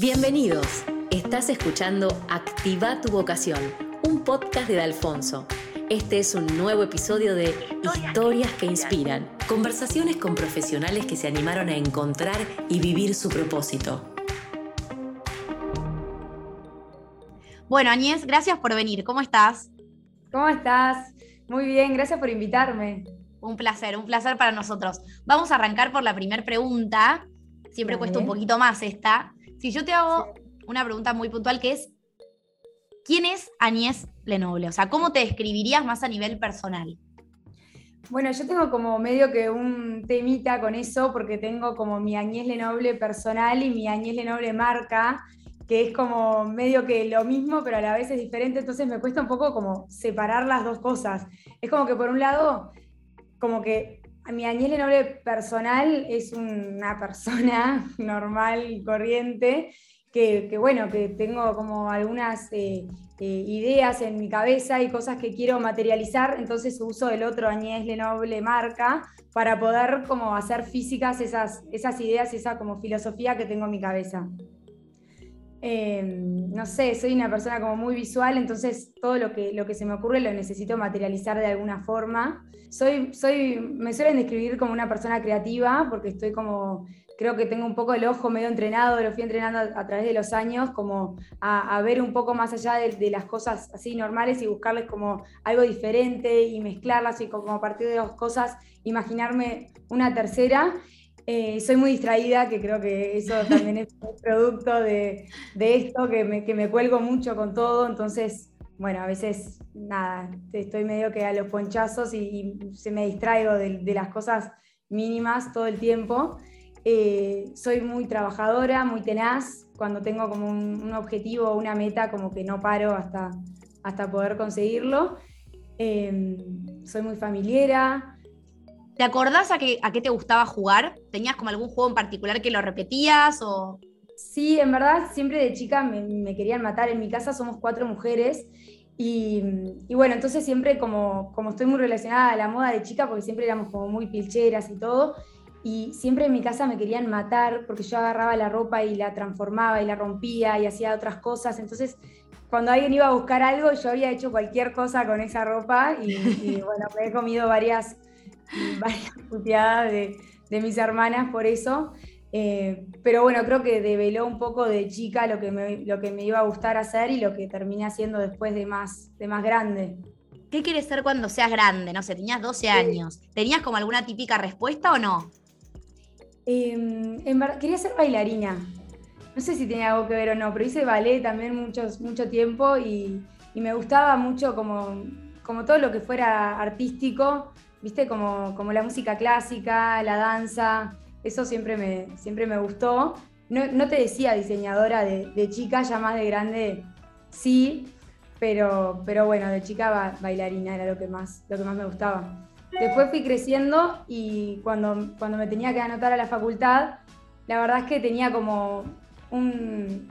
Bienvenidos. Estás escuchando Activa tu vocación, un podcast de Alfonso. Este es un nuevo episodio de Historias que inspiran, conversaciones con profesionales que se animaron a encontrar y vivir su propósito. Bueno, Añez, gracias por venir. ¿Cómo estás? ¿Cómo estás? Muy bien, gracias por invitarme. Un placer, un placer para nosotros. Vamos a arrancar por la primera pregunta. Siempre cuesta un poquito más esta. Si yo te hago una pregunta muy puntual que es, ¿quién es Añez Lenoble? O sea, ¿cómo te describirías más a nivel personal? Bueno, yo tengo como medio que un temita con eso, porque tengo como mi Añez Lenoble personal y mi Añez Lenoble marca, que es como medio que lo mismo, pero a la vez es diferente, entonces me cuesta un poco como separar las dos cosas. Es como que por un lado, como que mi Añez Lenoble personal es una persona normal y corriente, que, bueno, que tengo como algunas eh, eh, ideas en mi cabeza y cosas que quiero materializar, entonces uso el otro Añez Lenoble marca para poder como hacer físicas esas, esas ideas, esa como filosofía que tengo en mi cabeza. Em, no sé, soy una persona como muy visual, entonces todo lo que, lo que se me ocurre lo necesito materializar de alguna forma. Soy, soy, me suelen describir como una persona creativa, porque estoy como, creo que tengo un poco el ojo medio entrenado, lo fui entrenando a, través de los años, como a, ver un poco más allá de, las cosas así normales y buscarles como algo diferente y mezclarlas y como a partir de dos cosas imaginarme una tercera. Eh, soy muy distraída, que creo que eso también es producto de, esto, que me, que me, cuelgo mucho con todo, entonces, bueno, a veces, nada, estoy medio que a los ponchazos y, se me distraigo de, las cosas mínimas todo el tiempo. Eh, soy muy trabajadora, muy tenaz, cuando tengo como un, objetivo o una meta, como que no paro hasta, hasta poder conseguirlo. Eh, soy muy familiera, ¿Te acordás a qué, a te gustaba jugar? ¿Tenías como algún juego en particular que lo repetías o...? Sí, en verdad siempre de chica me, querían matar. En mi casa somos cuatro mujeres y, bueno, entonces siempre como, como estoy muy relacionada a la moda de chica, porque siempre éramos como muy pilcheras y todo, y siempre en mi casa me querían matar porque yo agarraba la ropa y la transformaba y la rompía y hacía otras cosas. Entonces, cuando alguien iba a buscar algo, yo había hecho cualquier cosa con esa ropa y, y bueno, me he comido varias varias puteadas de, mis hermanas por eso. Eh, pero bueno, creo que develó un poco de chica lo que, me, lo que me iba a gustar hacer y lo que terminé haciendo después de más, de más grande. ¿Qué quieres ser cuando seas grande? No sé, tenías 12 años. ¿Tenías como alguna típica respuesta o no? Em, quería ser bailarina. No sé si tenía algo que ver o no, pero hice ballet también muchos, mucho tiempo y, y me gustaba mucho como, como todo lo que fuera artístico viste, como, como la música clásica, la danza, eso siempre me, siempre me gustó. No, te decía diseñadora de, chica, ya más de grande sí, pero, pero bueno, de chica bailarina era lo que, más, lo que más me gustaba. Después fui creciendo y cuando, cuando me tenía que anotar a la facultad, la verdad es que tenía como un,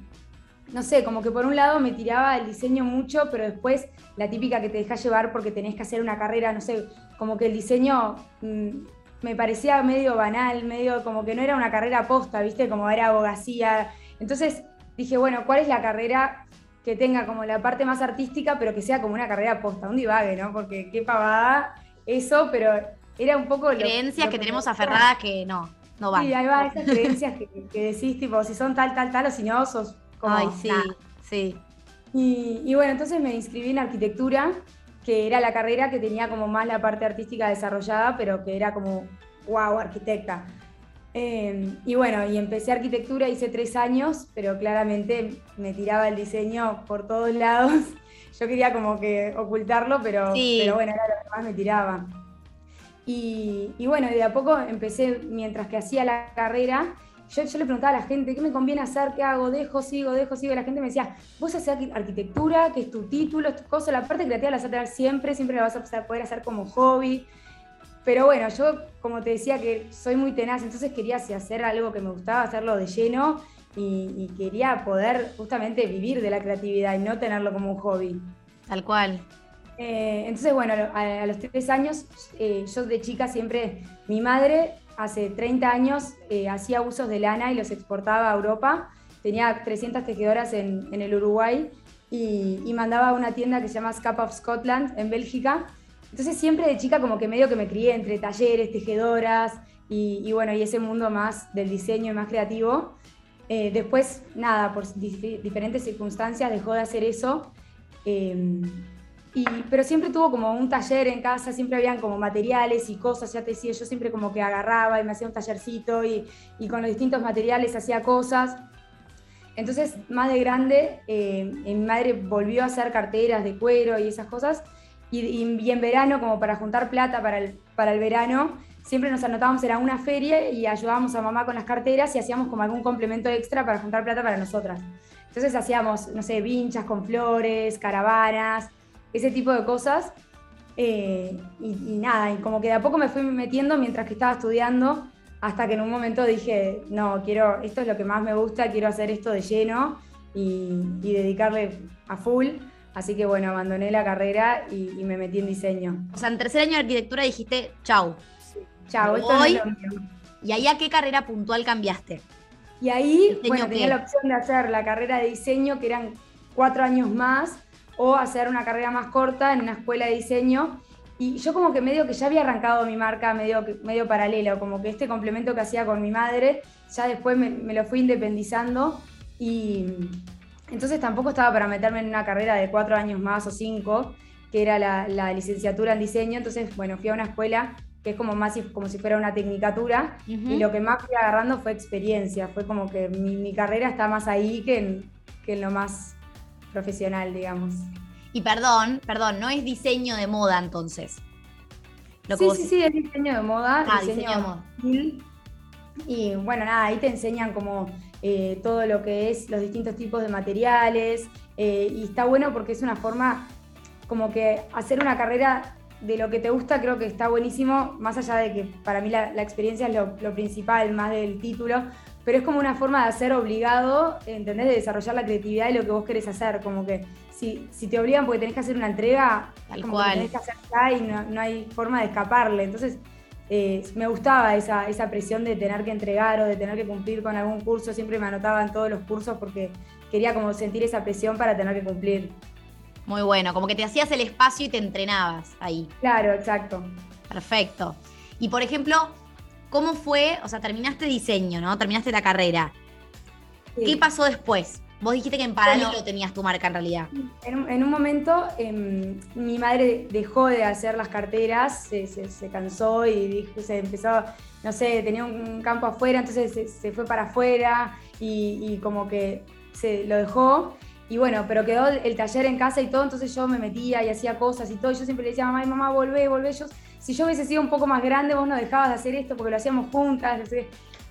no sé, como que por un lado me tiraba el diseño mucho, pero después la típica que te deja llevar porque tenés que hacer una carrera, no sé, como que el diseño mm, me parecía medio banal, medio como que no era una carrera posta, ¿viste? Como era abogacía. Entonces dije, bueno, ¿cuál es la carrera que tenga como la parte más artística, pero que sea como una carrera posta, un divague, ¿no? Porque qué pavada eso, pero era un poco... Creencias que, tenemos aferradas que no, no van. Sí, ahí va, esas creencias que, que, decís, tipo, si son tal, tal, tal, o si no, sos Ay, sí, sí. Y, bueno, entonces me inscribí en arquitectura, que era la carrera que tenía como más la parte artística desarrollada, pero que era como, wow, arquitecta. Em, y bueno, y empecé arquitectura, hice tres años, pero claramente me tiraba el diseño por todos lados. Yo quería como que ocultarlo, pero, pero bueno, era lo que más me tiraba. Y, y bueno, de a poco empecé, mientras que hacía la carrera, yo, le preguntaba a la gente, ¿qué me conviene hacer? ¿Qué hago? Dejo, sigo, dejo, sigo. La gente me decía, vos haces arquitectura, que es tu título, es tu cosa, la parte creativa la vas a tener siempre, siempre la vas a poder hacer como hobby. Pero bueno, yo como te decía que soy muy tenaz, entonces quería hacer algo que me gustaba, hacerlo de lleno y, quería poder justamente vivir de la creatividad y no tenerlo como un hobby. Tal cual. Eh, entonces, bueno, a, los tres años, eh, yo de chica siempre, mi madre hace 30 años eh, hacía usos de lana y los exportaba a Europa tenía 300 tejedoras en, el Uruguay y, y, mandaba a una tienda que se llama Scap of Scotland en Bélgica. Entonces siempre de chica como que medio que me crié entre talleres, tejedoras y, bueno, y ese mundo más del diseño y más creativo. Eh, después, nada, por diferentes circunstancias dejó de hacer eso. Em, y, pero siempre tuvo como un taller en casa, siempre habían como materiales y cosas, ya te decía, yo siempre como que agarraba y me hacía un tallercito y, y con los distintos materiales hacía cosas. Entonces, más de grande, eh, mi madre volvió a hacer carteras de cuero y esas cosas. Y, y, en verano, como para juntar plata para el, para el verano, siempre nos anotábamos en una feria y ayudábamos a mamá con las carteras y hacíamos como algún complemento extra para juntar plata para nosotras. Entonces hacíamos, no sé, vinchas con flores, caravanas, ese tipo de cosas. Eh, y, y, nada, y como que de a poco me fui metiendo mientras que estaba estudiando hasta que en un momento dije, no, quiero, esto es lo que más me gusta, quiero hacer esto de lleno y, dedicarle a full. Así que bueno, abandoné la carrera y, me metí en diseño. O sea, en tercer año de arquitectura dijiste, chau. chau, esto no es lo mío. ¿Y ahí a qué carrera puntual cambiaste? Y ahí, bueno, tenía la opción de hacer la carrera de diseño, que eran cuatro años más, o hacer una carrera más corta en una escuela de diseño. Y yo como que medio que ya había arrancado mi marca medio, medio paralelo, como que este complemento que hacía con mi madre, ya después me, lo fui independizando y entonces tampoco estaba para meterme en una carrera de cuatro años más o cinco, que era la, licenciatura en diseño, entonces bueno, fui a una escuela que es como más como si fuera una tecnicatura y lo que más fui agarrando fue experiencia, fue como que mi, carrera está más ahí que que en lo más profesional, digamos. Y perdón, perdón, no es diseño de moda entonces. sí, sí, sí, es diseño de moda. Ah, diseño, de moda. Y bueno, nada, ahí te enseñan como eh, todo lo que es los distintos tipos de materiales. Eh, y está bueno porque es una forma como que hacer una carrera de lo que te gusta creo que está buenísimo, más allá de que para mí la, experiencia es lo, lo, principal, más del título, pero es como una forma de hacer obligado, ¿entendés? De desarrollar la creatividad y lo que vos querés hacer, como que si, te obligan porque tenés que hacer una entrega, Tal cual. tenés que hacer y no, hay forma de escaparle. Entonces, eh, me gustaba esa, presión de tener que entregar o de tener que cumplir con algún curso. Siempre me anotaba en todos los cursos porque quería como sentir esa presión para tener que cumplir. Muy bueno, como que te hacías el espacio y te entrenabas ahí. Claro, exacto. Perfecto. Y por ejemplo, ¿cómo fue? O sea, terminaste diseño, ¿no? Terminaste la carrera. ¿Qué pasó después? Vos dijiste que en paralelo tenías tu marca en realidad. En, un momento em, mi madre dejó de hacer las carteras, se, cansó y dijo, se empezó, no sé, tenía un campo afuera, entonces se, fue para afuera y, como que se lo dejó. Y bueno, pero quedó el taller en casa y todo, entonces yo me metía y hacía cosas y todo. Y yo siempre le decía, mamá, mamá, volvé, volvé. Yo, si yo hubiese sido un poco más grande, vos no dejabas de hacer esto porque lo hacíamos juntas.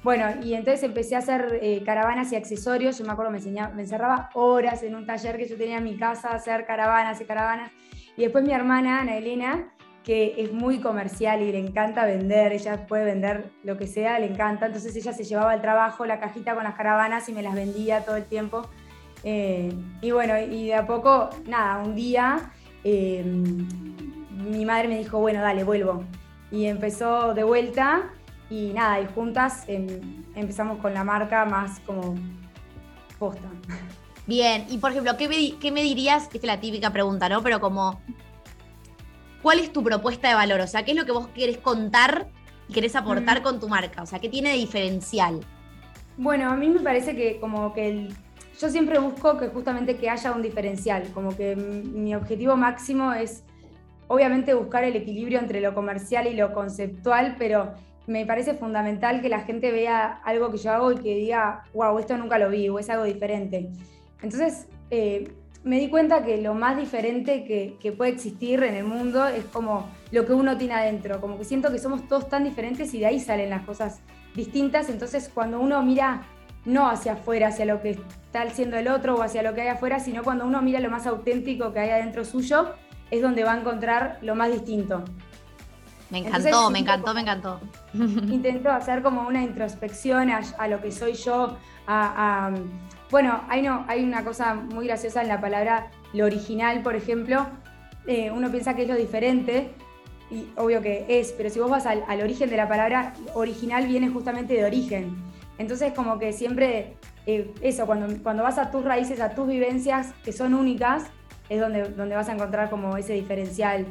Bueno, y entonces empecé a hacer eh, caravanas y accesorios. Yo me acuerdo, me, me encerraba horas en un taller que yo tenía en mi casa hacer caravanas y caravanas. Y después mi hermana, Ana Elena, que es muy comercial y le encanta vender, ella puede vender lo que sea, le encanta. Entonces ella se llevaba al trabajo la cajita con las caravanas y me las vendía todo el tiempo. Eh, y bueno, y de a poco, nada, un día eh, mi madre me dijo, bueno, dale, vuelvo. Y empezó de vuelta y nada, y juntas em, empezamos con la marca más como posta. Bien, y por ejemplo, ¿qué me, qué me dirías? Es la típica pregunta, ¿no? Pero como, ¿cuál es tu propuesta de valor? O sea, ¿qué es lo que vos querés contar y querés aportar con tu marca? O sea, ¿qué tiene de diferencial? Bueno, a mí me parece que como que yo siempre busco que justamente que haya un diferencial, como que mi objetivo máximo es obviamente buscar el equilibrio entre lo comercial y lo conceptual, pero me parece fundamental que la gente vea algo que yo hago y que diga, wow, esto nunca lo vi o es algo diferente. Entonces, eh, me di cuenta que lo más diferente que, puede existir en el mundo es como lo que uno tiene adentro, como que siento que somos todos tan diferentes y de ahí salen las cosas distintas, entonces cuando uno mira no hacia afuera, hacia lo que está haciendo el otro o hacia lo que hay afuera, sino cuando uno mira lo más auténtico que hay adentro suyo, es donde va a encontrar lo más distinto. Me encantó, me encantó, me encantó. Intento hacer como una introspección a, lo que soy yo. bueno, hay, no, hay una cosa muy graciosa en la palabra lo original, por ejemplo. Eh, uno piensa que es lo diferente, y obvio que es, pero si vos vas al, origen de la palabra, original viene justamente de origen. Entonces, como que siempre eh, eso, cuando, cuando vas a tus raíces, a tus vivencias que son únicas, es donde, donde vas a encontrar como ese diferencial.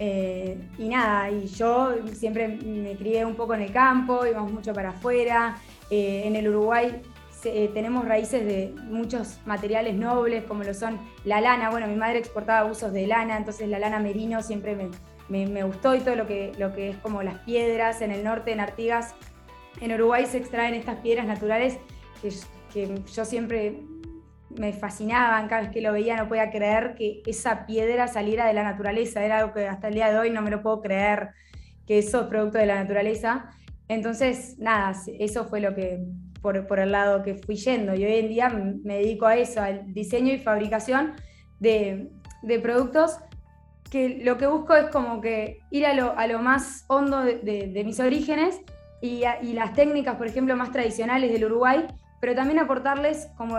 Eh, y nada, y yo siempre me crié un poco en el campo, íbamos mucho para afuera. Eh, en el Uruguay tenemos raíces de muchos materiales nobles, como lo son la lana. Bueno, mi madre exportaba usos de lana, entonces la lana merino siempre me, me, gustó y todo lo que, lo que es como las piedras en el norte, en Artigas. En Uruguay se extraen estas piedras naturales que, que yo siempre me fascinaban, cada vez que lo veía no podía creer que esa piedra saliera de la naturaleza, era algo que hasta el día de hoy no me lo puedo creer, que eso es producto de la naturaleza. Entonces, nada, eso fue lo que, por, por el lado que fui yendo, y hoy en día me dedico a eso, al diseño y fabricación de, de productos que lo que busco es como que ir a lo, a lo más hondo de, de, mis orígenes y, y, las técnicas, por ejemplo, más tradicionales del Uruguay, pero también aportarles como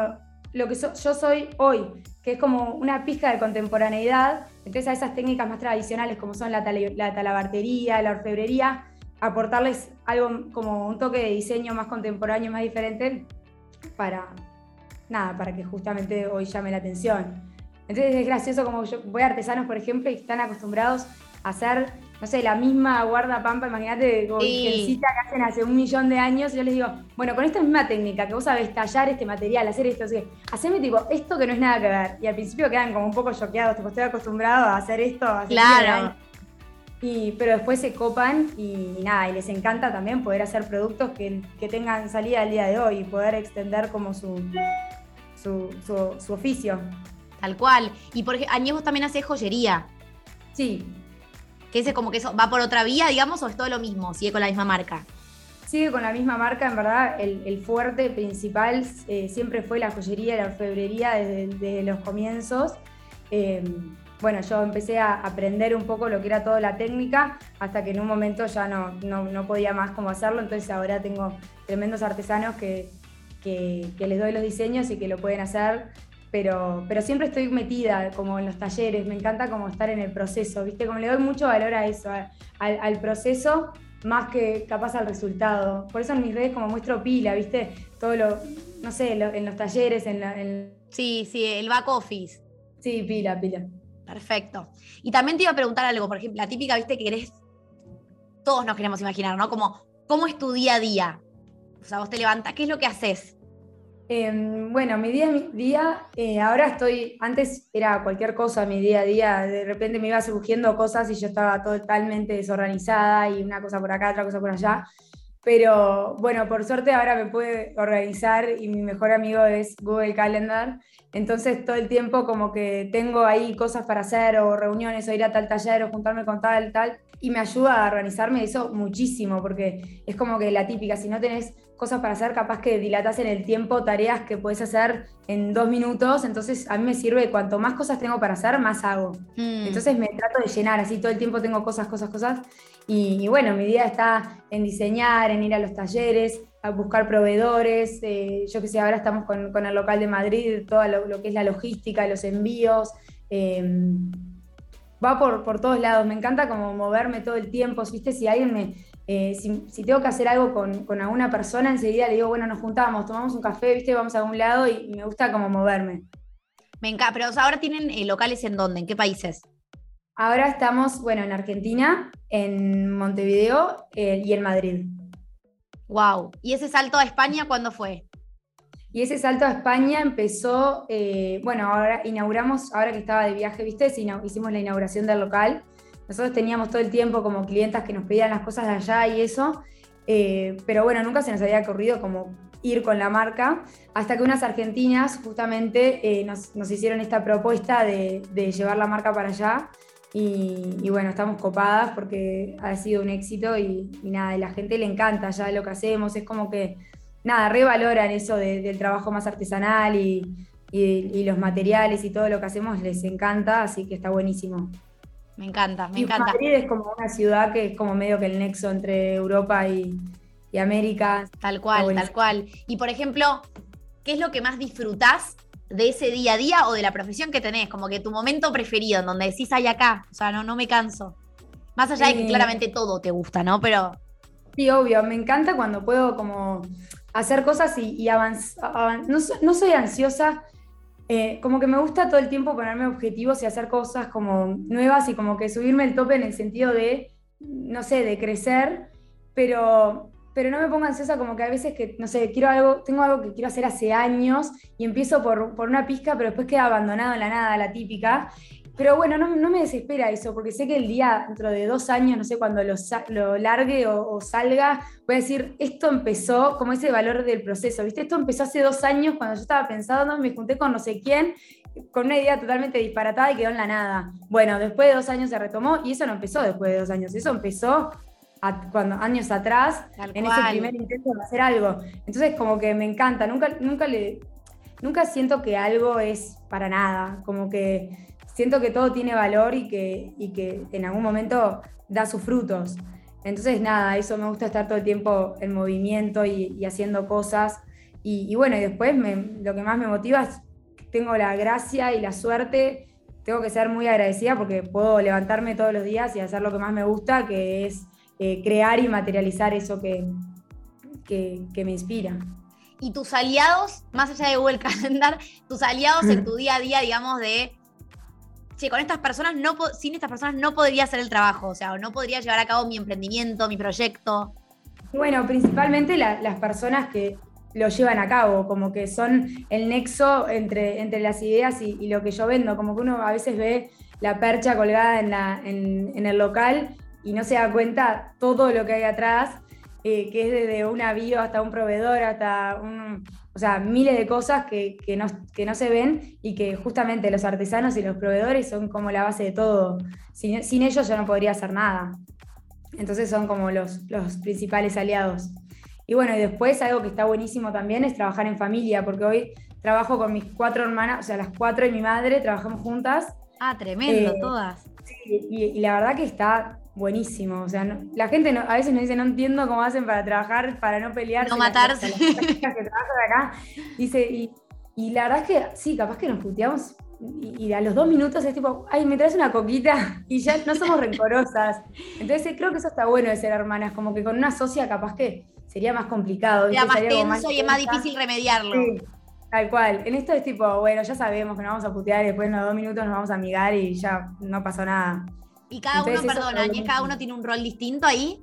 lo que yo soy hoy, que es como una pizca de contemporaneidad, entonces a esas técnicas más tradicionales como son la, la talabartería, la orfebrería, aportarles algo como un toque de diseño más contemporáneo, más diferente, para nada, para que justamente hoy llame la atención. Entonces es gracioso como yo voy a artesanos, por ejemplo, y están acostumbrados a hacer no sé, la misma guardapampa, imagínate, como que hacen hace un millón de años, y yo les digo, bueno, con esta misma técnica que vos sabés tallar este material, hacer esto, así que, haceme tipo, esto que no es nada que ver. Y al principio quedan como un poco choqueados, tipo, estoy acostumbrado a hacer esto hace Claro. Y, pero después se copan y, nada, y les encanta también poder hacer productos que, tengan salida al día de hoy y poder extender como su, su, su, oficio. Tal cual. Y por ejemplo, Añez vos también haces joyería. Sí, que ese como que eso va por otra vía, digamos, o es todo lo mismo, sigue con la misma marca. Sigue con la misma marca, en verdad, el, fuerte principal eh, siempre fue la joyería, la orfebrería desde, los comienzos. Em, bueno, yo empecé a aprender un poco lo que era toda la técnica, hasta que en un momento ya no, no, podía más cómo hacerlo, entonces ahora tengo tremendos artesanos que, que, que les doy los diseños y que lo pueden hacer pero, pero siempre estoy metida como en los talleres, me encanta como estar en el proceso, ¿viste? Como le doy mucho valor a eso, al, proceso más que capaz al resultado. Por eso en mis redes como muestro pila, ¿viste? Todo lo, no sé, en los talleres, en, la, Sí, sí, el back office. Sí, pila, pila. Perfecto. Y también te iba a preguntar algo, por ejemplo, la típica, ¿viste? Que querés, todos nos queremos imaginar, ¿no? Como, ¿cómo es tu día a día? O sea, vos te levantas, ¿qué es lo que haces? Em, bueno, mi día, mi día, eh, ahora estoy, antes era cualquier cosa mi día a día, de repente me iba surgiendo cosas y yo estaba totalmente desorganizada y una cosa por acá, otra cosa por allá, pero bueno, por suerte ahora me puede organizar y mi mejor amigo es Google Calendar, entonces todo el tiempo como que tengo ahí cosas para hacer o reuniones o ir a tal taller o juntarme con tal, tal, y me ayuda a organizarme eso muchísimo, porque es como que la típica, si no tenés cosas para hacer, capaz que dilatas en el tiempo tareas que puedes hacer en dos minutos, entonces a mí me sirve, cuanto más cosas tengo para hacer, más hago. Mm. Entonces me trato de llenar, así todo el tiempo tengo cosas, cosas, cosas, y, bueno, mi día está en diseñar, en ir a los talleres, a buscar proveedores, eh, yo que sé, ahora estamos con, con, el local de Madrid, todo lo, que es la logística, los envíos. Eh, va por, por todos lados. Me encanta como moverme todo el tiempo. ¿Viste? Si alguien me. Eh, si, tengo que hacer algo con, con, alguna persona, enseguida le digo, bueno, nos juntamos, tomamos un café, ¿viste? Vamos a algún lado y me gusta como moverme. Me encanta, pero ahora tienen eh, locales en dónde, en qué países? Ahora estamos, bueno, en Argentina, en Montevideo eh, y en Madrid. Wow. ¿Y ese salto a España cuándo fue? Y ese salto a España empezó, bueno, ahora inauguramos, ahora que estaba de viaje, ¿viste? Hicimos la inauguración del local. Nosotros teníamos todo el tiempo como clientas que nos pedían las cosas de allá y eso, eh, pero bueno, nunca se nos había ocurrido como ir con la marca, hasta que unas argentinas justamente eh, nos, hicieron esta propuesta de, llevar la marca para allá. Y, bueno, estamos copadas porque ha sido un éxito y, y nada, y la gente le encanta ya lo que hacemos, es como que nada, revaloran eso del trabajo más artesanal y, los materiales y todo lo que hacemos les encanta, así que está buenísimo. Me encanta, me encanta. Madrid es como una ciudad que es como medio que el nexo entre Europa y, América. Tal cual, tal cual. Y por ejemplo, ¿qué es lo que más disfrutás de ese día a día o de la profesión que tenés? Como que tu momento preferido, en donde decís, hay acá, o sea, no, no me canso. Más allá de que eh, claramente todo te gusta, ¿no? Pero Sí, obvio, me encanta cuando puedo como hacer cosas y, avanzar. No, soy ansiosa, eh, como que me gusta todo el tiempo ponerme objetivos y hacer cosas como nuevas y como que subirme el tope en el sentido de, no sé, de crecer, pero, pero no me pongo ansiosa como que a veces que, no sé, quiero algo, tengo algo que quiero hacer hace años y empiezo por, por una pizca, pero después queda abandonado en la nada, la típica. Pero bueno, no, me desespera eso, porque sé que el día, dentro de dos años, no sé, cuando lo, lo largue o, salga, voy a decir, esto empezó como ese valor del proceso, ¿viste? Esto empezó hace dos años cuando yo estaba pensando, me junté con no sé quién, con una idea totalmente disparatada y quedó en la nada. Bueno, después de dos años se retomó y eso no empezó después de dos años, eso empezó cuando, años atrás, en ese primer intento de hacer algo. Entonces, como que me encanta, nunca, nunca le... Nunca siento que algo es para nada, como que siento que todo tiene valor y que, que en algún momento da sus frutos. Entonces, nada, eso me gusta estar todo el tiempo en movimiento y, haciendo cosas. Y, bueno, y después lo que más me motiva es que tengo la gracia y la suerte. Tengo que ser muy agradecida porque puedo levantarme todos los días y hacer lo que más me gusta, que es eh, crear y materializar eso que, que, que me inspira y tus aliados, más allá de Google Calendar, tus aliados en tu día a día, digamos, de che, con estas personas no, sin estas personas no podría hacer el trabajo, o sea, no podría llevar a cabo mi emprendimiento, mi proyecto. Bueno, principalmente las personas que lo llevan a cabo, como que son el nexo entre, entre las ideas y, lo que yo vendo, como que uno a veces ve la percha colgada en, la, en, el local y no se da cuenta todo lo que hay atrás, eh, que es desde un avión hasta un proveedor, hasta un, o sea, miles de cosas que, no, que, no, se ven y que justamente los artesanos y los proveedores son como la base de todo. Sin, ellos yo no podría hacer nada. Entonces son como los, los principales aliados. Y bueno, y después algo que está buenísimo también es trabajar en familia, porque hoy trabajo con mis cuatro hermanas, o sea, las cuatro y mi madre, trabajamos juntas. Ah, tremendo, eh, todas. Sí, y, la verdad que está buenísimo. O sea, la gente a veces nos dice, no entiendo cómo hacen para trabajar, para no pelear. No matarse. Dice, y, y, la verdad es que sí, capaz que nos puteamos y, a los dos minutos es tipo, ay, me traes una coquita y ya no somos rencorosas. Entonces creo que eso está bueno de ser hermanas, como que con una socia capaz que sería más complicado. Sería más tenso y es más difícil remediarlo. Sí. Tal cual. En esto es tipo, bueno, ya sabemos que nos vamos a putear y después en los dos minutos nos vamos a amigar y ya no pasó nada. Y cada uno, perdona, cada uno tiene un rol distinto ahí.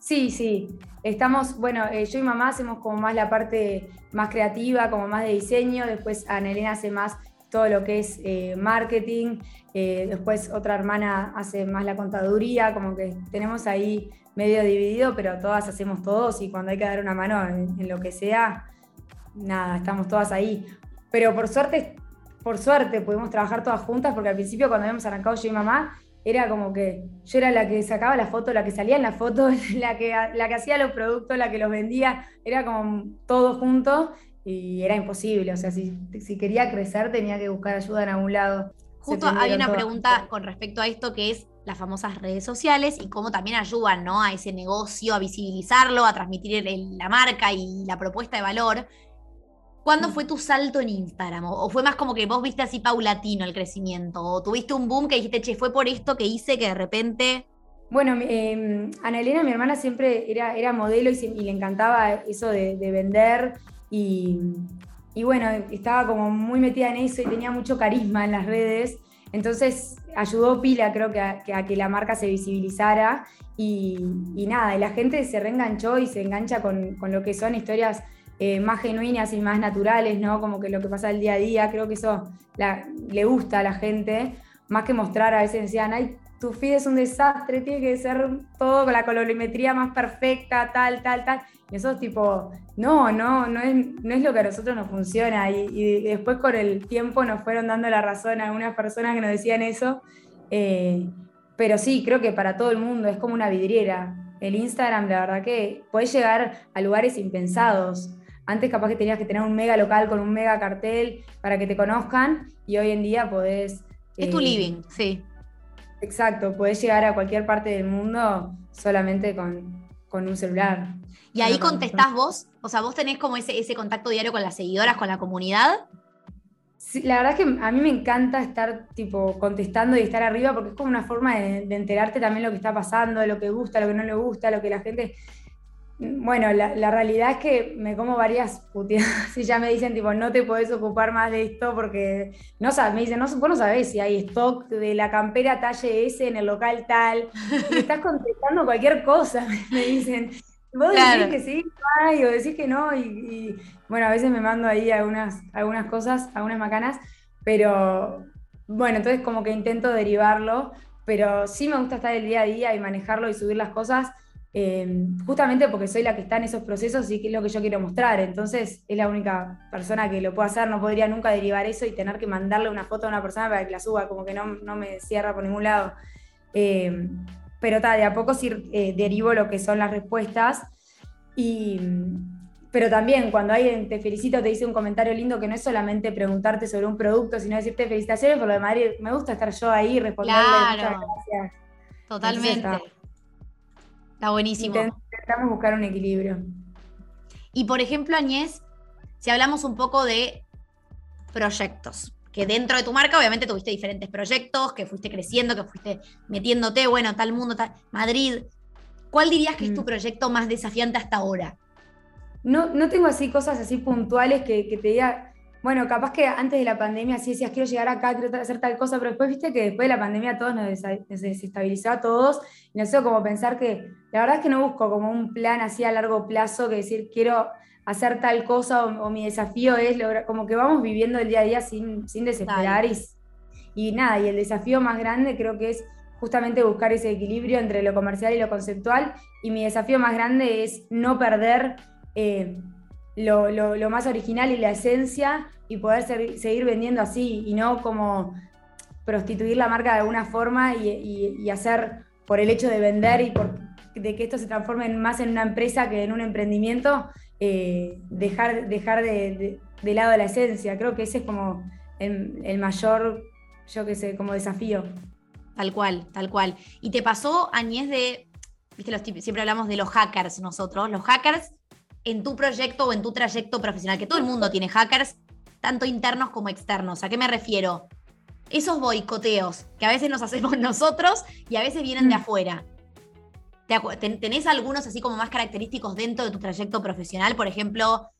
Sí, sí. Estamos, bueno, eh, yo y mamá hacemos como más la parte más creativa, como más de diseño, después Ana Elena hace más todo lo que es eh, marketing, eh, después otra hermana hace más la contaduría, como que tenemos ahí medio dividido, pero todas hacemos todos y cuando hay que dar una mano en, lo que sea, nada, estamos todas ahí. Pero por suerte por suerte pudimos trabajar todas juntas, porque al principio cuando habíamos arrancado yo y mamá, era como que yo era la que sacaba la foto, la que salía en la foto, la que, la que hacía los productos, la que los vendía, era como todo junto y era imposible. O sea, si, si quería crecer tenía que buscar ayuda en algún lado. Justo hay una pregunta con respecto a esto que es las famosas redes sociales y cómo también ayudan ¿no? a ese negocio, a visibilizarlo, a transmitir la marca y la propuesta de valor. ¿Cuándo mm. fue tu salto en Instagram? ¿O fue más como que vos viste así paulatino el crecimiento? ¿O tuviste un boom que dijiste, che, fue por esto que hice que de repente... Bueno, eh, Ana Elena, mi hermana, siempre era, era modelo y, le encantaba eso de, vender y, bueno, estaba como muy metida en eso y tenía mucho carisma en las redes. Entonces ayudó Pila, creo que a, que, la marca se visibilizara y, nada, y la gente se reenganchó y se engancha con, con lo que son historias eh, más genuinas y más naturales, ¿no? Como que lo que pasa el día a día, creo que eso le gusta a la gente, más que mostrar, a veces decían, ay, tu feed es un desastre, tiene que ser todo con la colorimetría más perfecta, tal, tal, tal. Y eso es tipo, no, no, no es, no es lo que a nosotros nos funciona. Y, después con el tiempo nos fueron dando la razón a algunas personas que nos decían eso. Eh, pero sí, creo que para todo el mundo es como una vidriera. El Instagram, la verdad que puedes llegar a lugares impensados. Antes capaz que tenías que tener un mega local con un mega cartel para que te conozcan y hoy en día podés... Es tu eh, living, sí. Exacto, podés llegar a cualquier parte del mundo solamente con, un celular. ¿Y ahí contestás vos? O sea, vos tenés como ese, ese contacto diario con las seguidoras, con la comunidad. Sí, la verdad es que a mí me encanta estar tipo contestando y estar arriba porque es como una forma de, de, enterarte también lo que está pasando, lo que gusta, lo que no le gusta, lo que la gente Bueno, la, realidad es que me como varias puteadas. Y ya me dicen, tipo, no te podés ocupar más de esto porque no sabes, me dicen, no, vos no sabés si hay stock de la campera talle S en el local tal, y estás contestando cualquier cosa, me dicen. Vos decís que sí, o decís que no, y, bueno, a veces me mando ahí algunas, algunas cosas, algunas macanas, pero bueno, entonces como que intento derivarlo, pero sí me gusta estar el día a día y manejarlo y subir las cosas eh, justamente porque soy la que está en esos procesos y que es lo que yo quiero mostrar. Entonces es la única persona que lo puede hacer, no podría nunca derivar eso y tener que mandarle una foto a una persona para que la suba, como que no, me cierra por ningún lado. Eh, pero tal, de a poco sí eh, derivo lo que son las respuestas. Y, pero también cuando alguien te felicita o te dice un comentario lindo, que no es solamente preguntarte sobre un producto, sino decirte felicitaciones por lo de Madrid, me gusta estar yo ahí respondiendo claro. Totalmente. Está buenísimo. Intentamos buscar un equilibrio. Y por ejemplo, Añez, si hablamos un poco de proyectos, que dentro de tu marca obviamente tuviste diferentes proyectos, que fuiste creciendo, que fuiste metiéndote, bueno, tal mundo, tal, Madrid. ¿Cuál dirías que es tu mm. proyecto más desafiante hasta ahora? No, no tengo así cosas así puntuales que, que te diga, bueno, capaz que antes de la pandemia sí decías, quiero llegar acá, quiero hacer tal cosa, pero después viste que después de la pandemia todos nos desestabilizó a todos y no sé cómo pensar que, la verdad es que no busco como un plan así a largo plazo que decir, quiero hacer tal cosa o, mi desafío es lograr, como que vamos viviendo el día a día sin, sin desesperar y, y nada, y el desafío más grande creo que es justamente buscar ese equilibrio entre lo comercial y lo conceptual y mi desafío más grande es no perder... Eh, lo, más original y la esencia y poder seguir vendiendo así y no como prostituir la marca de alguna forma y, hacer por el hecho de vender y por, de que esto se transforme más en una empresa que en un emprendimiento, eh, dejar, dejar de, lado la esencia. Creo que ese es como el, mayor, yo qué sé, como desafío. Tal cual, tal cual. ¿Y te pasó, Añez, de, viste, siempre hablamos de los hackers nosotros, los hackers en tu proyecto o en tu trayecto profesional, que todo el mundo tiene hackers, tanto internos como externos. ¿A qué me refiero? Esos boicoteos que a veces nos hacemos nosotros y a veces vienen de mm. afuera. ¿Tenés algunos así como más característicos dentro de tu trayecto profesional? Por ejemplo,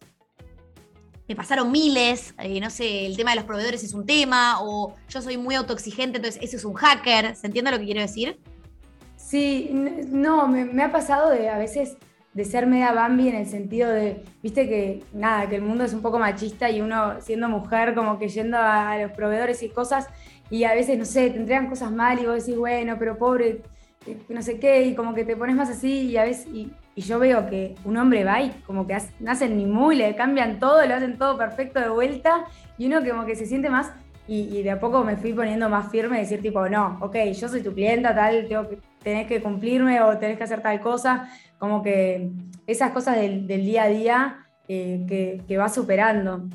me pasaron miles, eh, no sé, el tema de los proveedores es un tema, o yo soy muy autoexigente, entonces ese es un hacker. ¿Se entiende lo que quiero decir? Sí, no, me, me ha pasado de a veces de ser media Bambi en el sentido de, viste que nada, que el mundo es un poco machista y uno siendo mujer como que yendo a, los proveedores y cosas y a veces, no sé, te entregan cosas mal y vos decís, bueno, pero pobre, eh, no sé qué, y como que te pones más así y a veces, y, yo veo que un hombre va y como que nacen ni muy, le cambian todo, lo hacen todo perfecto de vuelta y uno como que se siente más y, de a poco me fui poniendo más firme, decir tipo, no, ok, yo soy tu clienta, tal, tengo que, tenés que cumplirme o tenés que hacer tal cosa, como que esas cosas del, día a día eh, que, va superando.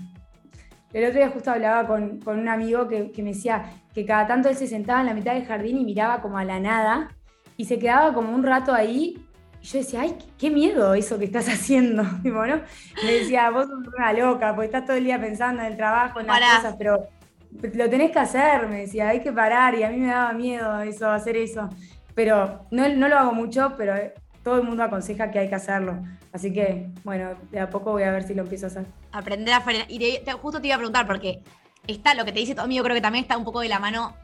El otro día justo hablaba con, un amigo que, me decía que cada tanto él se sentaba en la mitad del jardín y miraba como a la nada y se quedaba como un rato ahí y yo decía, ay, qué miedo eso que estás haciendo. Me decía, vos sos una loca, porque estás todo el día pensando en el trabajo, en las cosas, pero lo tenés que hacer, me decía, hay que parar y a mí me daba miedo eso, hacer eso. Pero no, no lo hago mucho, pero todo el mundo aconseja que hay que hacerlo. Así que, bueno, de a poco voy a ver si lo empiezo a hacer. Aprender a frenar. Y justo te iba a preguntar, porque está lo que te dice tu amigo, creo que también está un poco de la mano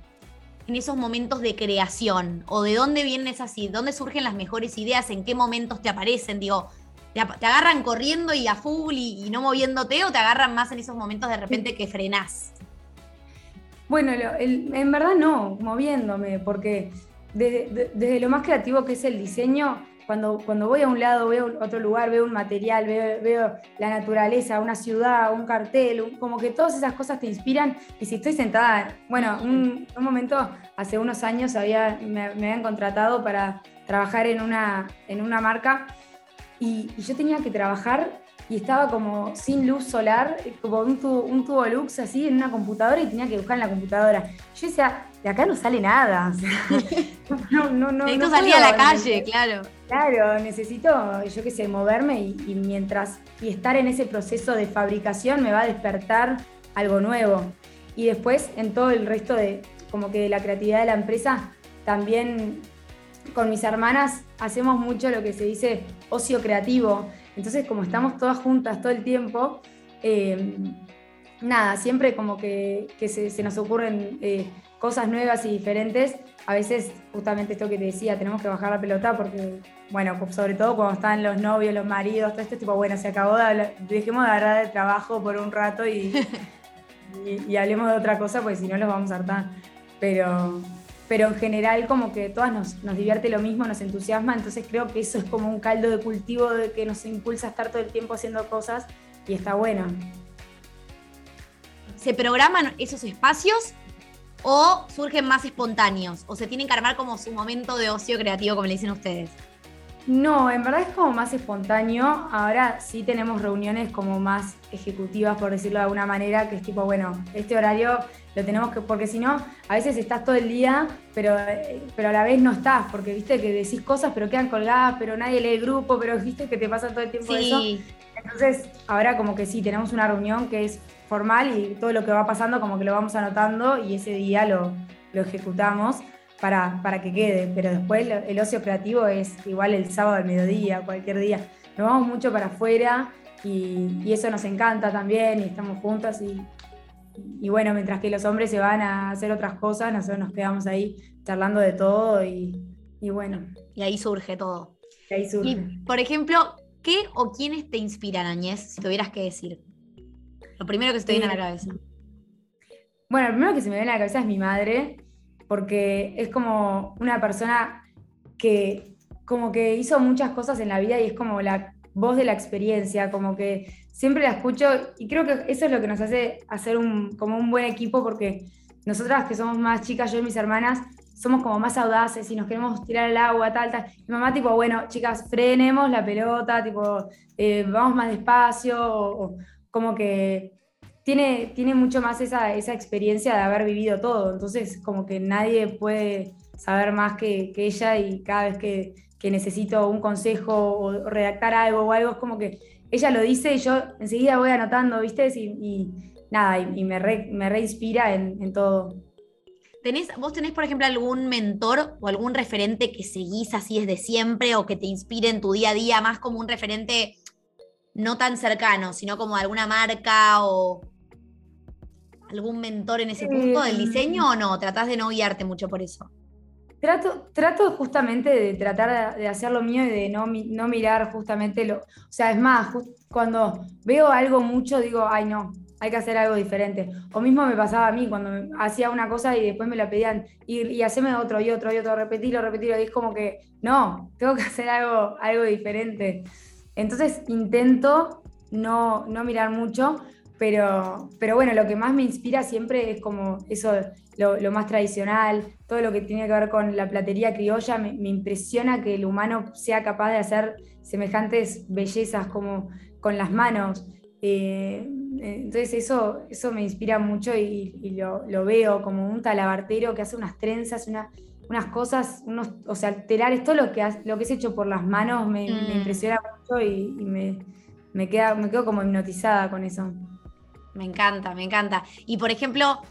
en esos momentos de creación. O de dónde vienen esas ideas, dónde surgen las mejores ideas, en qué momentos te aparecen. Digo, ¿te, agarran corriendo y a full y, no moviéndote o te agarran más en esos momentos de repente que frenás? Bueno, en verdad no, moviéndome, porque desde, lo más creativo que es el diseño, cuando, cuando voy a un lado, veo otro lugar, veo un material, veo, la naturaleza, una ciudad, un cartel, como que todas esas cosas te inspiran. Y si estoy sentada, bueno, un, momento, hace unos años había, me, habían contratado para trabajar en una, en una marca y yo tenía que trabajar y estaba como sin luz solar, como un tubo, un tubo lux así en una computadora y tenía que buscar en la computadora. Yo decía, de acá no sale nada. no, no, no. Necesito salir a la calle, claro. Claro, necesito, yo qué sé, moverme y, mientras y estar en ese proceso de fabricación me va a despertar algo nuevo. Y después en todo el resto de como que de la creatividad de la empresa también con mis hermanas hacemos mucho lo que se dice ocio creativo. Entonces, como estamos todas juntas todo el tiempo, eh, nada, siempre como que, se, nos ocurren eh, cosas nuevas y diferentes. A veces, justamente esto que te decía, tenemos que bajar la pelota porque, bueno, sobre todo cuando están los novios, los maridos, todo esto, tipo, bueno, se acabó de hablar, dejemos de hablar de trabajo por un rato y, y, hablemos de otra cosa, porque si no los vamos a hartar. Pero, pero en general como que todas nos, nos, divierte lo mismo, nos entusiasma, entonces creo que eso es como un caldo de cultivo de que nos impulsa a estar todo el tiempo haciendo cosas y está bueno. ¿Se programan esos espacios o surgen más espontáneos? ¿O se tienen que armar como su momento de ocio creativo, como le dicen ustedes? No, en verdad es como más espontáneo. Ahora sí tenemos reuniones como más ejecutivas, por decirlo de alguna manera, que es tipo, bueno, este horario lo tenemos que, porque si no, a veces estás todo el día, pero, pero a la vez no estás, porque viste que decís cosas, pero quedan colgadas, pero nadie lee el grupo, pero viste que te pasa todo el tiempo eso. Entonces, ahora como que sí, tenemos una reunión que es formal y todo lo que va pasando como que lo vamos anotando y ese día lo, lo ejecutamos para, para que quede, pero después el ocio creativo es igual el sábado al mediodía, cualquier día. Nos vamos mucho para afuera y, y eso nos encanta también y estamos juntas y, y, bueno, mientras que los hombres se van a hacer otras cosas, nosotros nos quedamos ahí charlando de todo y, y bueno. Y ahí surge todo. Y ahí surge. Y, por ejemplo, ¿qué o quiénes te inspiran, Añez, si tuvieras que decir? Lo primero que se te viene a la eh, cabeza. Bueno, lo primero que se me viene a la cabeza es mi madre, porque es como una persona que como que hizo muchas cosas en la vida y es como la voz de la experiencia, como que siempre la escucho y creo que eso es lo que nos hace hacer un, como un buen equipo porque nosotras que somos más chicas, yo y mis hermanas, somos como más audaces y nos queremos tirar al agua, tal, tal. Mi mamá tipo, bueno, chicas, frenemos la pelota, tipo, eh, vamos más despacio, o, como que tiene, tiene mucho más esa, esa, experiencia de haber vivido todo, entonces como que nadie puede saber más que, ella y cada vez que, necesito un consejo o redactar algo o algo, es como que ella lo dice y yo enseguida voy anotando, ¿viste? Y, nada, y, me, me reinspira en, en todo. ¿Tenés, ¿Vos tenés, por ejemplo, algún mentor o algún referente que seguís así desde siempre o que te inspire en tu día a día, más como un referente no tan cercano, sino como alguna marca o algún mentor en ese punto del diseño o no? ¿Tratás de no guiarte mucho por eso? Trato, trato justamente de tratar de hacer lo mío y de no, no mirar justamente lo... O sea, es más, cuando veo algo mucho digo, ay no, hay que hacer algo diferente. O mismo me pasaba a mí cuando hacía una cosa y después me la pedían y, y haceme otro y otro y otro, repetirlo, repetirlo. Y es como que, no, tengo que hacer algo, algo diferente. Entonces intento no, no mirar mucho, pero, pero bueno, lo que más me inspira siempre es como eso, lo, más tradicional, todo lo que tiene que ver con la platería criolla, me, impresiona que el humano sea capaz de hacer semejantes bellezas como con las manos. Eh, entonces eso, eso me inspira mucho y, lo, veo como un talabartero que hace unas trenzas, unas cosas, unos, o sea, telares, todo lo que, lo que es hecho por las manos me, mm. impresiona mucho y, me, me, queda, me quedo como hipnotizada con eso. Me encanta, me encanta. Y por ejemplo,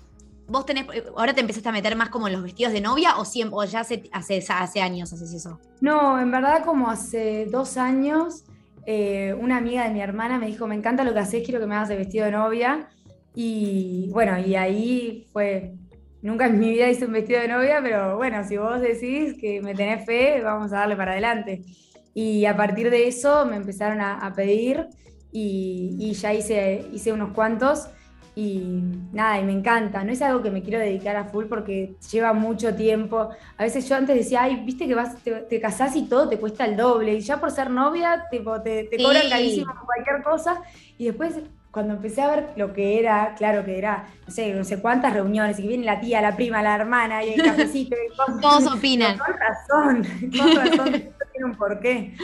vos tenés, ahora te empezaste a meter más como en los vestidos de novia o, siempre, o ya hace, hace, hace años haces eso? No, en verdad como hace dos años, eh, una amiga de mi hermana me dijo, me encanta lo que haces, quiero que me hagas de vestido de novia. Y bueno, y ahí fue Nunca en mi vida hice un vestido de novia, pero bueno, si vos decís que me tenés fe, vamos a darle para adelante. Y a partir de eso me empezaron a, pedir y, ya hice, hice unos cuantos y nada, y me encanta. No es algo que me quiero dedicar a full porque lleva mucho tiempo. A veces yo antes decía, ay, viste que vas, te, casás y todo te cuesta el doble. Y ya por ser novia, tipo, te, te cobran carísimo cualquier cosa. Y después cuando empecé a ver lo que era, claro que era, no sé, no sé cuántas reuniones, y que viene la tía, la prima, la hermana, y el cafecito, y cosas, Todos opinan. Con razón, con razón, tiene un porqué.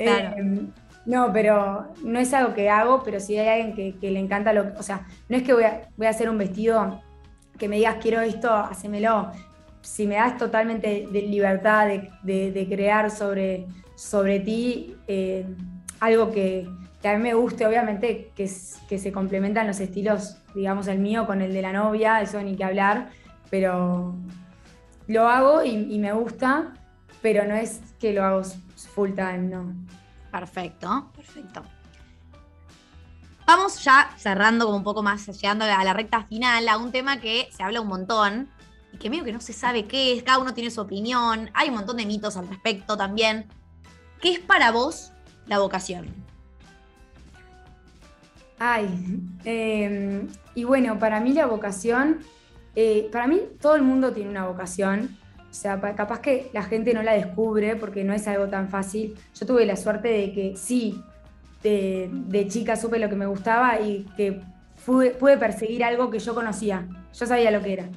Eh, no, pero no es algo que hago, pero si hay alguien que, le encanta lo o sea, no es que voy a, voy a hacer un vestido que me digas quiero esto, hacémelo. Si me das totalmente de libertad de, crear sobre, sobre ti eh, algo que, que a mí me guste, obviamente, que, que se complementan los estilos, digamos, el mío con el de la novia, eso ni que hablar, pero lo hago y, me gusta pero no es que lo hago full time, no. Perfecto, perfecto. Vamos ya cerrando como un poco más, llegando a la recta final, a un tema que se habla un montón y que medio que no se sabe qué es, cada uno tiene su opinión, hay un montón de mitos al respecto también. ¿Qué es para vos la vocación? Ay, em, y bueno, para mí la vocación, eh, para mí todo el mundo tiene una vocación, o sea, capaz que la gente no la descubre porque no es algo tan fácil. Yo tuve la suerte de que sí, de, chica supe lo que me gustaba y que pude perseguir algo que yo conocía, yo sabía lo que era.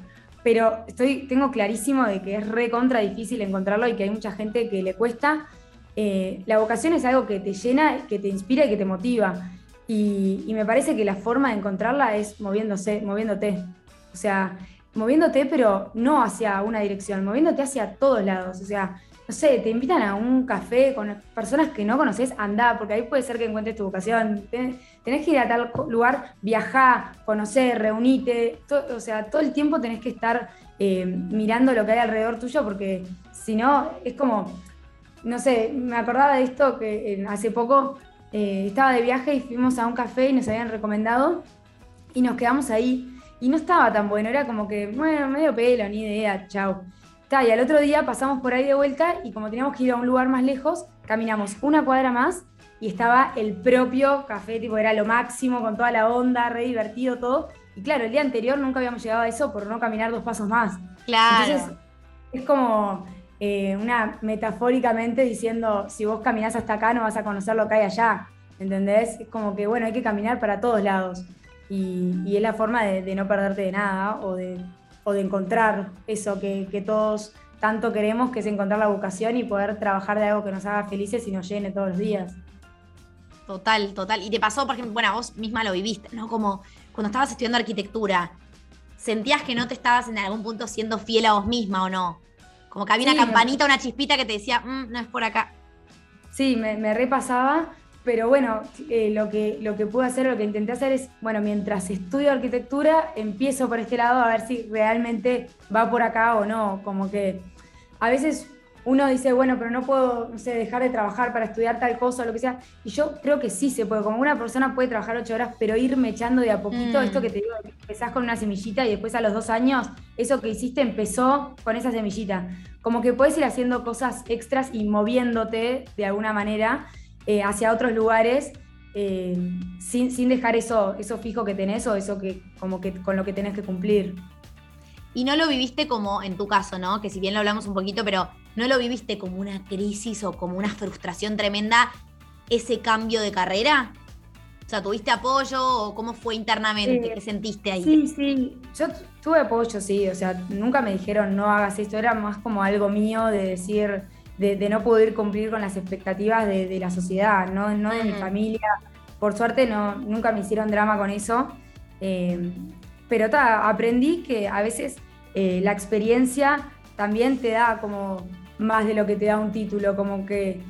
Pero estoy, tengo clarísimo de que es re contra difícil encontrarlo y que hay mucha gente que le cuesta. Eh, la vocación es algo que te llena, que te inspira y que te motiva. Y, me parece que la forma de encontrarla es moviéndose, moviéndote. O sea, moviéndote, pero no hacia una dirección, moviéndote hacia todos lados. O sea, no sé, te invitan a un café con personas que no conoces, anda, porque ahí puede ser que encuentres tu vocación. Tenés que ir a tal lugar, viajar, conocer, reunirte. o sea, todo el tiempo tenés que estar eh, mirando lo que hay alrededor tuyo, porque si no, es como, no sé, me acordaba de esto que hace poco eh, estaba de viaje y fuimos a un café y nos habían recomendado y nos quedamos ahí. Y no estaba tan bueno, era como que, bueno, medio pelo, ni idea, chao. y al otro día pasamos por ahí de vuelta y como teníamos que ir a un lugar más lejos, caminamos una cuadra más y estaba el propio café, tipo era lo máximo, con toda la onda, re divertido todo. Y claro, el día anterior nunca habíamos llegado a eso por no caminar dos pasos más. Claro. Entonces, es como eh, una metafóricamente diciendo, si vos caminás hasta acá no vas a conocer lo que hay allá, ¿entendés? Es como que, bueno, hay que caminar para todos lados. Y, es la forma de, no perderte de nada o de, o de encontrar eso que, que todos tanto queremos, que es encontrar la vocación y poder trabajar de algo que nos haga felices y nos llene todos los días. Total, total. Y te pasó, por ejemplo, bueno, vos misma lo viviste, ¿no? Como cuando estabas estudiando arquitectura, ¿sentías que no te estabas en algún punto siendo fiel a vos misma o no? Como que había una campanita, una chispita que te decía, mm, no es por acá. Sí, me, repasaba, pero bueno, eh, lo, que, lo que pude hacer, lo que intenté hacer es, bueno, mientras estudio arquitectura, empiezo por este lado a ver si realmente va por acá o no. Como que a veces uno dice, bueno, pero no puedo, no sé, dejar de trabajar para estudiar tal cosa o lo que sea. Y yo creo que sí se puede. Como una persona puede trabajar ocho horas, pero irme echando de a poquito, mm. esto que te digo, empezás con una semillita y después a los dos años, eso que hiciste empezó con esa semillita. Como que puedes ir haciendo cosas extras y moviéndote de alguna manera eh, hacia otros lugares. Eh, sin, sin, dejar eso, eso fijo que tenés o eso que como que con lo que tenés que cumplir. Y no lo viviste como en tu caso, ¿no? Que si bien lo hablamos un poquito, pero ¿No lo viviste como una crisis o como una frustración tremenda ese cambio de carrera? O sea, ¿tuviste apoyo o cómo fue internamente? ¿Qué sentiste ahí? Sí, sí, yo tuve apoyo, sí, o sea, nunca me dijeron no hagas esto, era más como algo mío de decir, de, no poder cumplir con las expectativas de, la sociedad, no, no de mi familia. Por suerte no, nunca me hicieron drama con eso, eh, pero aprendí que a veces eh, la experiencia también te da como más de lo que te da un título, como que,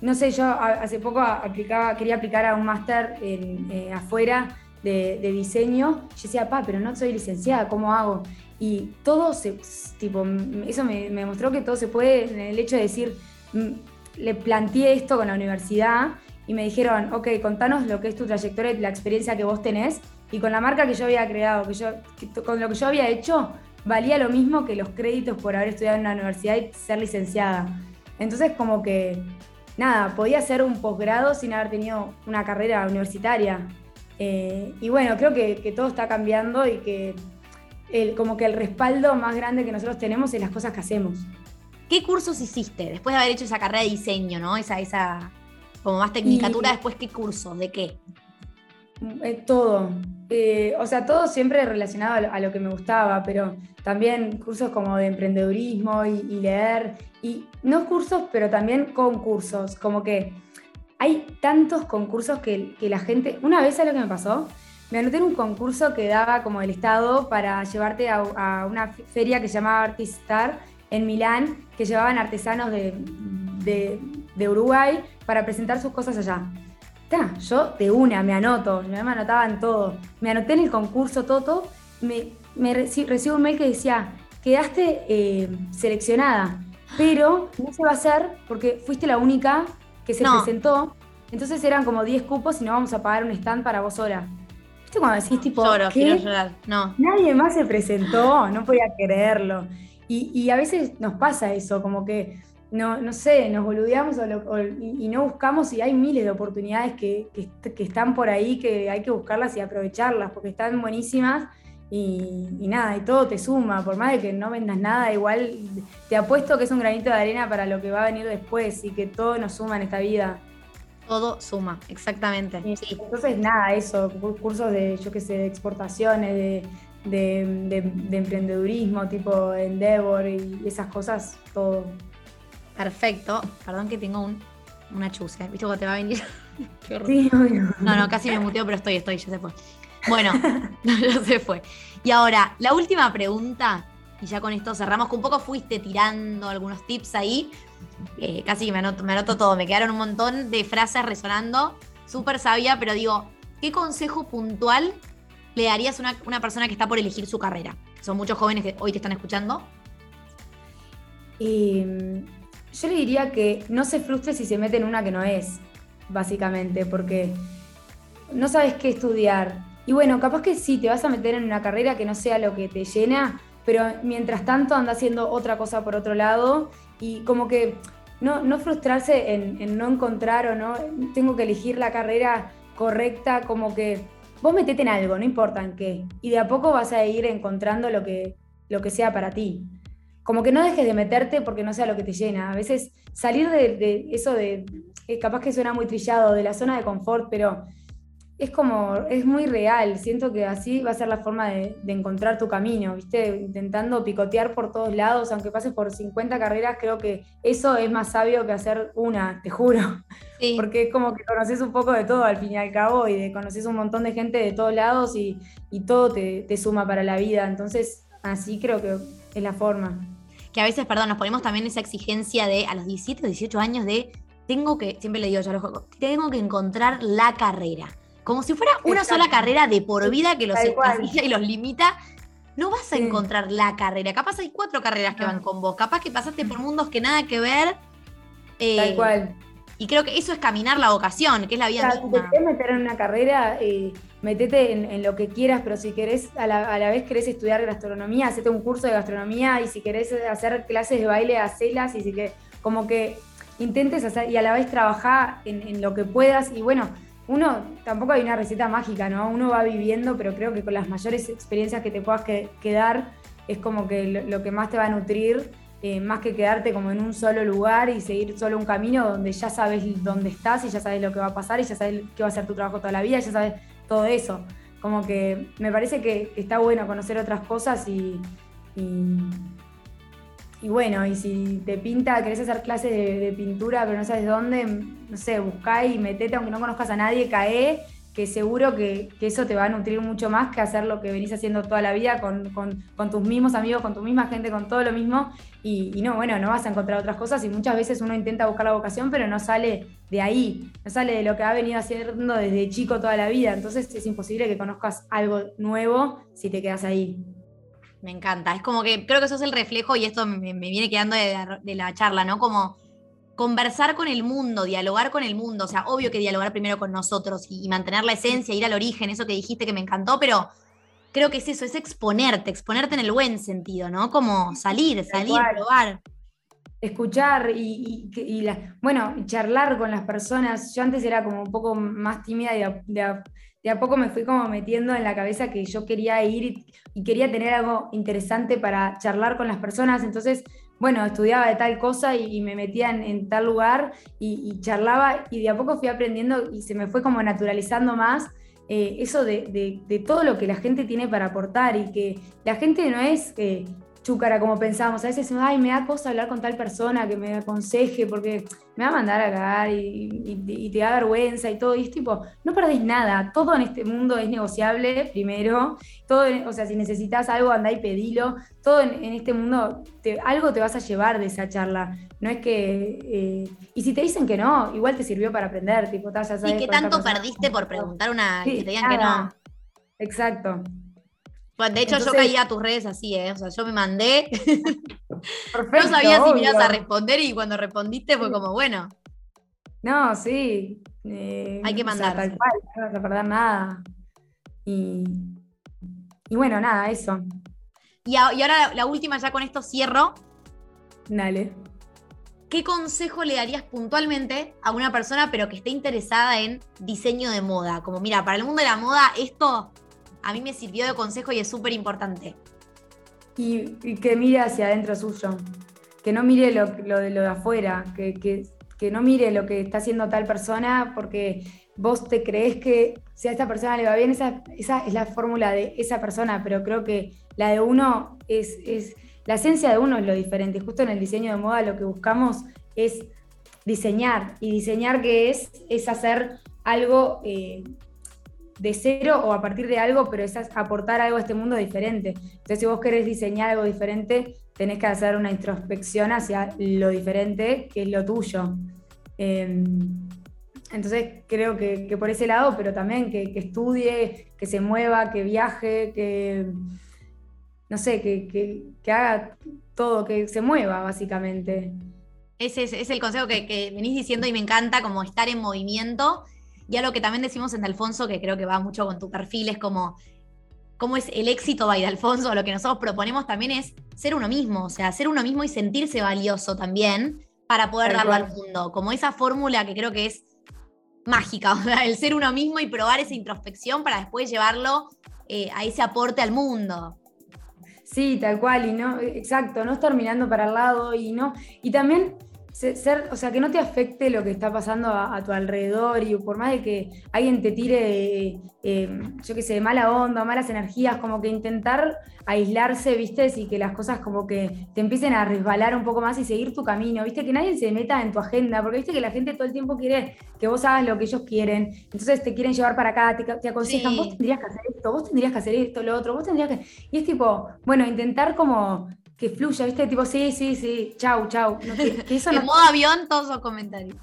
no sé, yo hace poco aplicaba, quería aplicar a un máster eh, afuera de, diseño, yo decía, pa, pero no soy licenciada, ¿cómo hago? Y todo se, tipo, eso me, me mostró que todo se puede en el hecho de decir, le planteé esto con la universidad y me dijeron, ok, contanos lo que es tu trayectoria y la experiencia que vos tenés. Y con la marca que yo había creado, que yo, con lo que yo había hecho, valía lo mismo que los créditos por haber estudiado en una universidad y ser licenciada. Entonces como que, nada, podía hacer un posgrado sin haber tenido una carrera universitaria. Eh, y bueno, creo que, todo está cambiando y que el, como que el respaldo más grande que nosotros tenemos es las cosas que hacemos. ¿Qué cursos hiciste después de haber hecho esa carrera de diseño, no? Esa, esa como más tecnicatura, después qué cursos, de qué? Eh, todo. Eh, o sea, todo siempre relacionado a lo, que me gustaba, pero también cursos como de emprendedurismo y, leer. Y no cursos, pero también concursos. Como que hay tantos concursos que, la gente. Una vez, a lo que me pasó? Me anoté en un concurso que daba como el Estado para llevarte a, una feria que se llamaba Artistar en Milán, que llevaban artesanos de, de Uruguay para presentar sus cosas allá yo de una me anoto, me anotaban todo. Me anoté en el concurso, todo, Me, recibo un mail que decía, quedaste eh, seleccionada. pero no se va a hacer porque fuiste la única que se presentó. Entonces eran como 10 cupos y no vamos a pagar un stand para vos sola. ¿Viste cuando decís tipo, quiero llorar. No. Nadie más se presentó, no podía creerlo. Y, a veces nos pasa eso, como que no, no sé, nos boludeamos y, no buscamos y hay miles de oportunidades que, que, están por ahí que hay que buscarlas y aprovecharlas porque están buenísimas y, nada, y todo te suma, por más de que no vendas nada, igual te apuesto que es un granito de arena para lo que va a venir después y que todo nos suma en esta vida. Todo suma, exactamente. Entonces, nada, eso, cursos de, yo qué sé, de exportaciones, de, emprendedurismo, tipo Endeavor y esas cosas, todo. Perfecto. Perdón que tengo un, una chuse. ¿Viste cómo te va a venir? Qué sí, No, no, casi me muteo, pero estoy, estoy, ya se fue. Bueno, ya se fue. Y ahora, la última pregunta, y ya con esto cerramos, que un poco fuiste tirando algunos tips ahí. Eh, casi me anoto, todo, me quedaron un montón de frases resonando, súper sabia, pero digo, ¿qué consejo puntual le darías a una, persona que está por elegir su carrera? Son muchos jóvenes que hoy te están escuchando. yo le diría que no se frustre si se mete en una que no es, básicamente, porque no sabes qué estudiar, y bueno, capaz que sí, te vas a meter en una carrera que no sea lo que te llena, pero mientras tanto anda haciendo otra cosa por otro lado y como que no, no frustrarse en, no encontrar o no, tengo que elegir la carrera correcta, como que vos metete en algo, no importa en qué, y de a poco vas a ir encontrando lo que, lo que sea para ti. Como que no dejes de meterte porque no sea lo que te llena. A veces salir de, de eso de, eh, capaz que suena muy trillado, de la zona de confort, pero es como, es muy real. Siento que así va a ser la forma de, encontrar tu camino, ¿viste? Intentando picotear por todos lados, aunque pases por 50 carreras, creo que eso es más sabio que hacer una, te juro. Porque es como que conoces un poco de todo al fin y al cabo y de, conoces un montón de gente de todos lados y, todo te, te suma para la vida. Entonces, así creo que es la forma. Que a veces, perdón, nos ponemos también esa exigencia de a los 17, 18 años de tengo que, siempre le digo yo a los juegos, tengo que encontrar la carrera como si fuera una sola carrera de por vida que los y los limita. No vas a encontrar la carrera. Capaz hay cuatro carreras que van con vos. Capaz que pasaste por mundos que nada que ver. Eh, Tal cual. Y creo que eso es caminar la vocación, que es la vida Si te meter en una carrera, eh, metete en, lo que quieras, pero si querés, a la, vez querés estudiar gastronomía, hacete un curso de gastronomía, y si querés hacer clases de baile, hacelas, y si que, como que intentes hacer, y a la vez trabajar en, en lo que puedas, y bueno, uno tampoco hay una receta mágica, ¿no? Uno va viviendo, pero creo que con las mayores experiencias que te puedas quedar es como que lo, que más te va a nutrir, eh, más que quedarte como en un solo lugar y seguir solo un camino donde ya sabes dónde estás y ya sabes lo que va a pasar y ya sabes qué va a ser tu trabajo toda la vida, ya sabes todo eso. Como que me parece que, está bueno conocer otras cosas y y bueno, y si te pinta, querés hacer clases de, pintura, pero no sabes dónde, no sé, buscá y metete, aunque no conozcas a nadie, cae, que seguro que, eso te va a nutrir mucho más que hacer lo que venís haciendo toda la vida con, tus mismos amigos, con tu misma gente, con todo lo mismo. Y, no, bueno, no vas a encontrar otras cosas y muchas veces uno intenta buscar la vocación, pero no sale de ahí, no sale de lo que ha venido haciendo desde chico toda la vida. Entonces es imposible que conozcas algo nuevo si te quedas ahí. Me encanta. Es como que creo que eso es el reflejo y esto me, viene quedando de, la charla, ¿no? Como conversar con el mundo, dialogar con el mundo. O sea, obvio que dialogar primero con nosotros y, mantener la esencia, ir al origen, eso que dijiste que me encantó, pero creo que es eso, es exponerte, exponerte en el buen sentido, ¿no? Como salir, salir, probar. Escuchar y, bueno, charlar con las personas. Yo antes era como un poco más tímida y de, de a poco me fui como metiendo en la cabeza que yo quería ir y, quería tener algo interesante para charlar con las personas. Entonces, bueno, estudiaba de tal cosa y, me metía en, tal lugar y, charlaba y de a poco fui aprendiendo y se me fue como naturalizando más eh, eso de, todo lo que la gente tiene para aportar y que la gente no es... Eh, chúcara como pensamos. A veces, ay, me da cosa hablar con tal persona que me aconseje porque me va a mandar a cagar y, te da vergüenza y todo. Y es tipo, no perdés nada. Todo en este mundo es negociable, primero. Todo, o sea, si necesitas algo, andá y pedilo. Todo en, este mundo, algo te vas a llevar de esa charla. No es que. Eh, y si te dicen que no, igual te sirvió para aprender. Tipo, ¿Y qué tanto perdiste por preguntar una. que te digan que no? Exacto. Bueno, de hecho, yo caí a tus redes así, ¿eh? O sea, yo me mandé. no sabía si me ibas a responder y cuando respondiste fue como, bueno. No, sí. Eh, Hay que mandar. tal cual, no vas a perder nada. Y, bueno, nada, eso. Y, ahora la última, ya con esto cierro. Dale. ¿Qué consejo le darías puntualmente a una persona pero que esté interesada en diseño de moda? Como, mira, para el mundo de la moda esto a mí me sirvió de consejo y es súper importante. Y, que mire hacia adentro suyo, que no mire lo, de lo de afuera, que, no mire lo que está haciendo tal persona porque vos te crees que si a esta persona le va bien, esa, es la fórmula de esa persona, pero creo que la de uno es, es, la esencia de uno es lo diferente. Justo en el diseño de moda lo que buscamos es diseñar, y diseñar que es, es hacer algo eh, de cero o a partir de algo, pero es aportar algo a este mundo diferente. Entonces, si vos querés diseñar algo diferente, tenés que hacer una introspección hacia lo diferente, que es lo tuyo. Em, entonces, creo que, por ese lado, pero también que, estudie, que se mueva, que viaje, que, no sé, que, haga todo, que se mueva, básicamente. Ese es, el consejo que, que venís diciendo y me encanta, como estar en movimiento y algo que también decimos en Alfonso, que creo que va mucho con tu perfil, es como cómo es el éxito de Alfonso, lo que nosotros proponemos también es ser uno mismo, o sea, ser uno mismo y sentirse valioso también para poder darlo al mundo, como esa fórmula que creo que es mágica, o sea, el ser uno mismo y probar esa introspección para después llevarlo eh, a ese aporte al mundo. Sí, tal cual, y no, exacto, no estar mirando para el lado y no, y también ser, o sea, que no te afecte lo que está pasando a, tu alrededor y por más de que alguien te tire, eh, yo qué sé, mala onda, malas energías, como que intentar aislarse, viste, y que las cosas como que te empiecen a resbalar un poco más y seguir tu camino, viste, que nadie se meta en tu agenda, porque viste que la gente todo el tiempo quiere que vos hagas lo que ellos quieren, entonces te quieren llevar para acá, te, aconsejan, vos tendrías que hacer esto, vos tendrías que hacer esto, lo otro, vos tendrías que... Y es tipo, bueno, intentar como que fluya, ¿viste? Tipo, sí, sí, sí, chau, chau. en modo avión, todos los comentarios.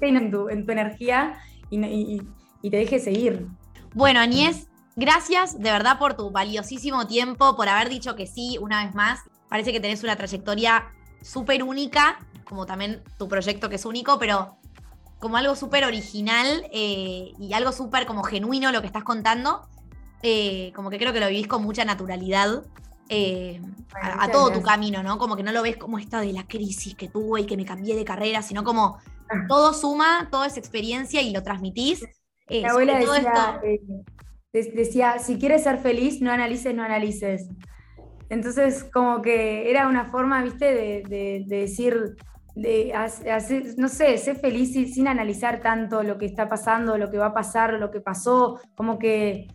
En tu, en tu energía y, te deje seguir. Bueno, Añez, gracias de verdad por tu valiosísimo tiempo, por haber dicho que sí una vez más. Parece que tenés una trayectoria súper única, como también tu proyecto que es único, pero como algo súper original eh, y algo súper como genuino lo que estás contando. Eh, como que creo que lo vivís con mucha naturalidad. Eh, a, todo tu camino, ¿no? Como que no lo ves como esta de la crisis que tuve y que me cambié de carrera, sino como ah. todo suma, toda esa experiencia y lo transmitís. Mi abuela decía, eh, decía, si quieres ser feliz, no analices, no analices. Entonces, como que era una forma, viste, de, decir, de no sé, ser feliz sin, sin, analizar tanto lo que está pasando, lo que va a pasar, lo que pasó, como que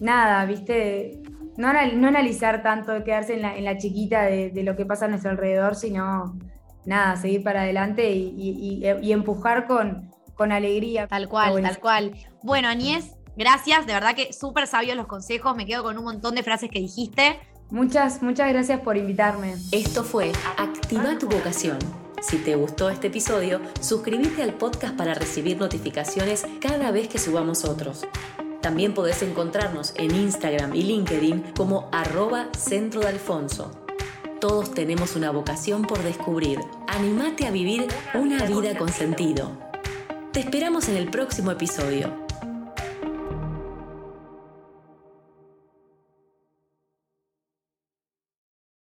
nada, viste, no, analizar tanto, quedarse en la, chiquita de, lo que pasa a nuestro alrededor, sino nada, seguir para adelante y, empujar con, con, alegría. Tal cual, tal cual. Bueno, Añez, gracias, de verdad que súper sabios los consejos, me quedo con un montón de frases que dijiste. Muchas, muchas gracias por invitarme. Esto fue Activa tu vocación. Si te gustó este episodio, suscríbete al podcast para recibir notificaciones cada vez que subamos otros. También podés encontrarnos en Instagram y LinkedIn como arroba centro de Alfonso. Todos tenemos una vocación por descubrir. Animate a vivir una vida con sentido. Te esperamos en el próximo episodio.